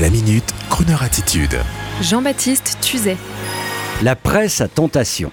La minute, Kroneur attitude. Jean-Baptiste Tuzet. La presse à tentation.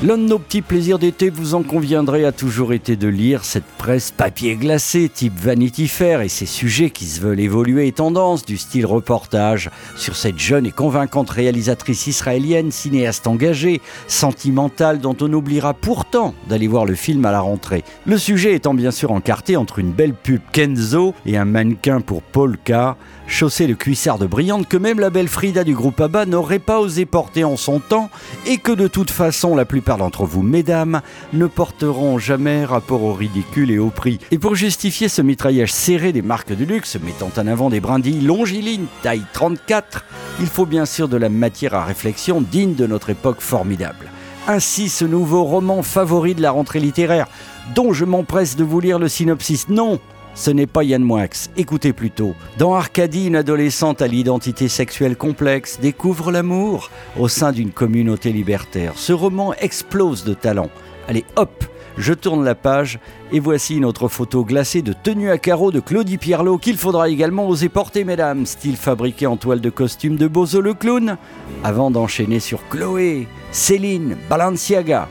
L'un de nos petits plaisirs d'été, vous en conviendrez, a toujours été de lire cette presse papier glacé type Vanity Fair et ses sujets qui se veulent évoluer et tendance du style reportage sur cette jeune et convaincante réalisatrice israélienne, cinéaste engagée, sentimentale dont on oubliera pourtant d'aller voir le film à la rentrée. Le sujet étant bien sûr encarté entre une belle pub Kenzo et un mannequin pour Polka, chaussé de cuissardes brillantes que même la belle Frida du groupe ABBA n'aurait pas osé porter en son temps et que de toute façon la plupart d'entre vous, mesdames, ne porteront jamais rapport au ridicule et au prix. Et pour justifier ce mitraillage serré des marques de luxe, mettant en avant des brindilles longilignes taille 34, il faut bien sûr de la matière à réflexion digne de notre époque formidable. Ainsi ce nouveau roman favori de la rentrée littéraire, dont je m'empresse de vous lire le synopsis. Non, ce n'est pas Yann Moix. Écoutez plutôt. Dans Arcadie, une adolescente à l'identité sexuelle complexe découvre l'amour au sein d'une communauté libertaire. Ce roman explose de talent. Allez, hop, je tourne la page et voici une autre photo glacée de tenue à carreaux de Claudie Pierlot qu'il faudra également oser porter, mesdames, style fabriqué en toile de costume de Bozo le clown, avant d'enchaîner sur Chloé, Céline, Balenciaga,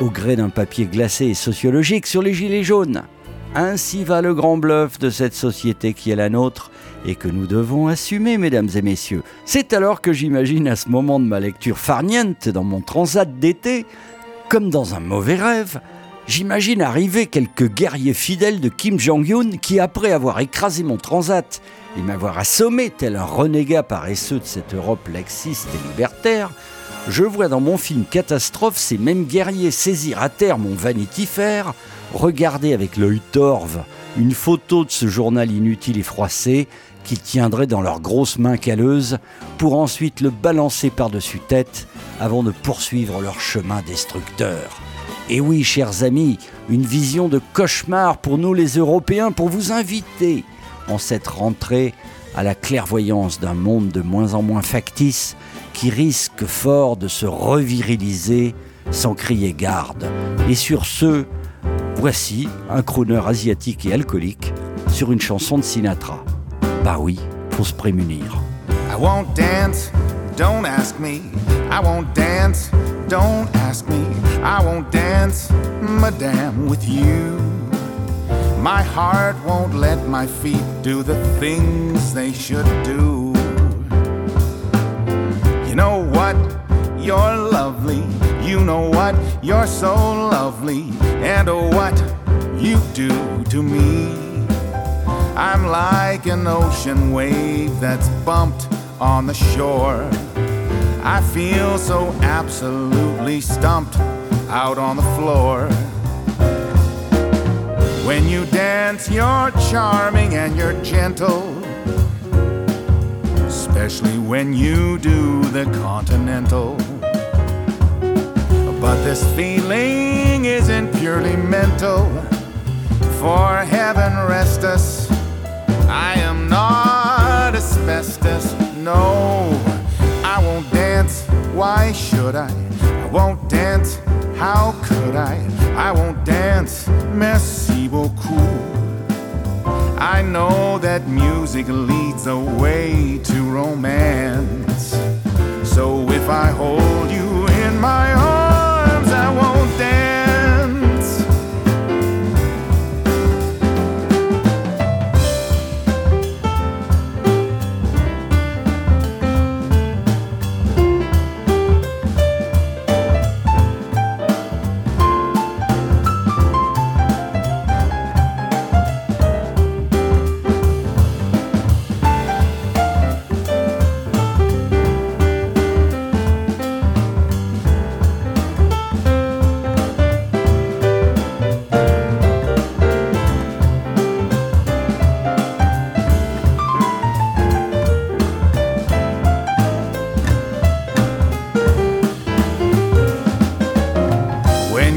au gré d'un papier glacé et sociologique sur les gilets jaunes. Ainsi va le grand bluff de cette société qui est la nôtre et que nous devons assumer, mesdames et messieurs. C'est alors que j'imagine à ce moment de ma lecture farniente dans mon transat d'été, comme dans un mauvais rêve, j'imagine arriver quelques guerriers fidèles de Kim Jong-un qui, après avoir écrasé mon transat et m'avoir assommé tel un renégat paresseux de cette Europe laxiste et libertaire, je vois dans mon film Catastrophe ces mêmes guerriers saisir à terre mon Vanity Fair, regarder avec l'œil torve une photo de ce journal inutile et froissé qu'ils tiendraient dans leurs grosses mains calleuses pour ensuite le balancer par-dessus tête avant de poursuivre leur chemin destructeur. Et oui, chers amis, une vision de cauchemar pour nous les Européens pour vous inviter en cette rentrée à la clairvoyance d'un monde de moins en moins factice qui risque fort de se reviriliser sans crier garde. Et sur ce, voici un crooner asiatique et alcoolique sur une chanson de Sinatra. Bah oui, faut se prémunir. I won't dance, don't ask me. I won't dance, don't ask me. I won't dance, madame, with you. My heart won't let my feet do the things they should do. You know what? You're lovely. You know what? You're so lovely. And what you do to me. I'm like an ocean wave that's bumped on the shore. I feel so absolutely stumped out on the floor. When you dance, you're charming and you're gentle. Especially when you do the continental. But this feeling isn't purely mental. For heaven rest us, I am not asbestos. No, I won't dance. Why should I? I won't dance. How could I? I won't dance. Merci beaucoup. I know that music leads the way to romance. So if I hold you in my arms,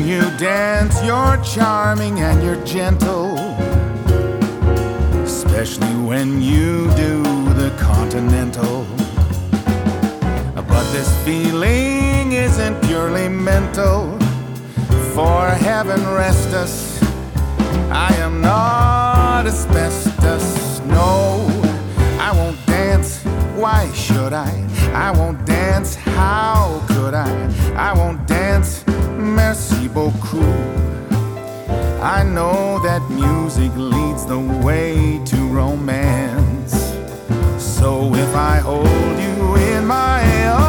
you dance, you're charming and you're gentle. Especially when you do the continental. But this feeling isn't purely mental. For heaven rest us, I am not asbestos. No, I won't dance. Why should I? I won't dance. How could I? I won't dance merci beaucoup. I know that music leads the way to romance. So if I hold you in my arms,